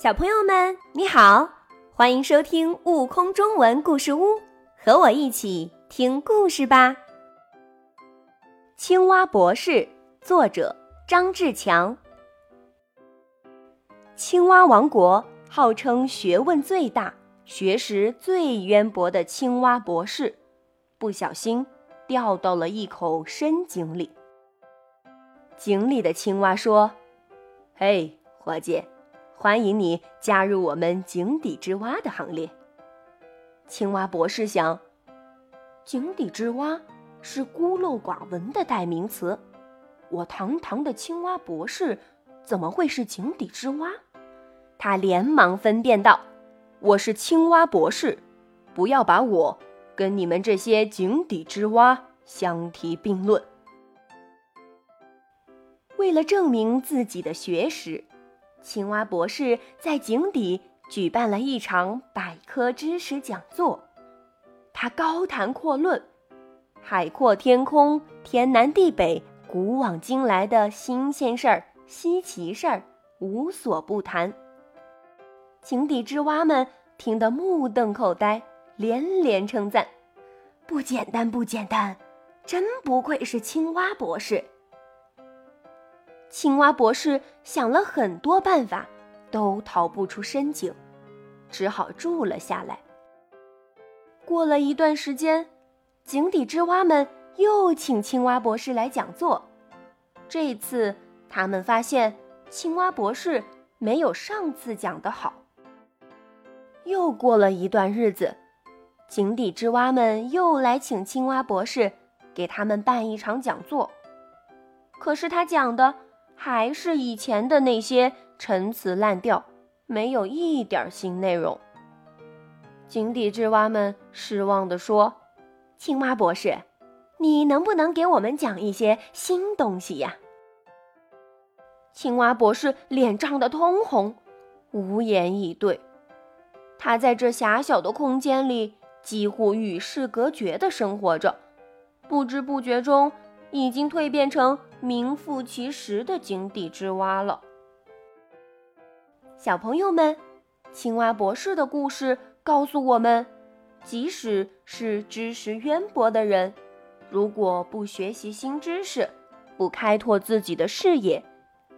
小朋友们，你好，欢迎收听《悟空中文故事屋》，和我一起听故事吧。青蛙博士，作者张志强。青蛙王国号称学问最大、学识最渊博的青蛙博士，不小心掉到了一口深井里。井里的青蛙说：“嘿，伙计。”欢迎你加入我们井底之蛙的行列。青蛙博士想，井底之蛙是孤陋寡闻的代名词，我堂堂的青蛙博士怎么会是井底之蛙？他连忙分辨道：“我是青蛙博士，不要把我跟你们这些井底之蛙相提并论。”为了证明自己的学识。青蛙博士在井底举办了一场百科知识讲座，他高谈阔论，海阔天空、天南地北、古往今来的新鲜事儿、稀奇事儿无所不谈。井底之蛙们听得目瞪口呆，连连称赞：“不简单，不简单，真不愧是青蛙博士。”青蛙博士想了很多办法，都逃不出深井，只好住了下来。过了一段时间，井底之蛙们又请青蛙博士来讲座。这次他们发现青蛙博士没有上次讲的好。又过了一段日子，井底之蛙们又来请青蛙博士给他们办一场讲座。可是他讲的。还是以前的那些陈词滥调，没有一点新内容。井底之蛙们失望地说：“青蛙博士，你能不能给我们讲一些新东西呀？”青蛙博士脸涨得通红，无言以对。他在这狭小的空间里，几乎与世隔绝的生活着，不知不觉中。已经蜕变成名副其实的井底之蛙了。小朋友们，青蛙博士的故事告诉我们，即使是知识渊博的人，如果不学习新知识，不开拓自己的视野，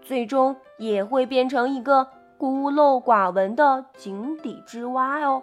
最终也会变成一个孤陋寡闻的井底之蛙哦。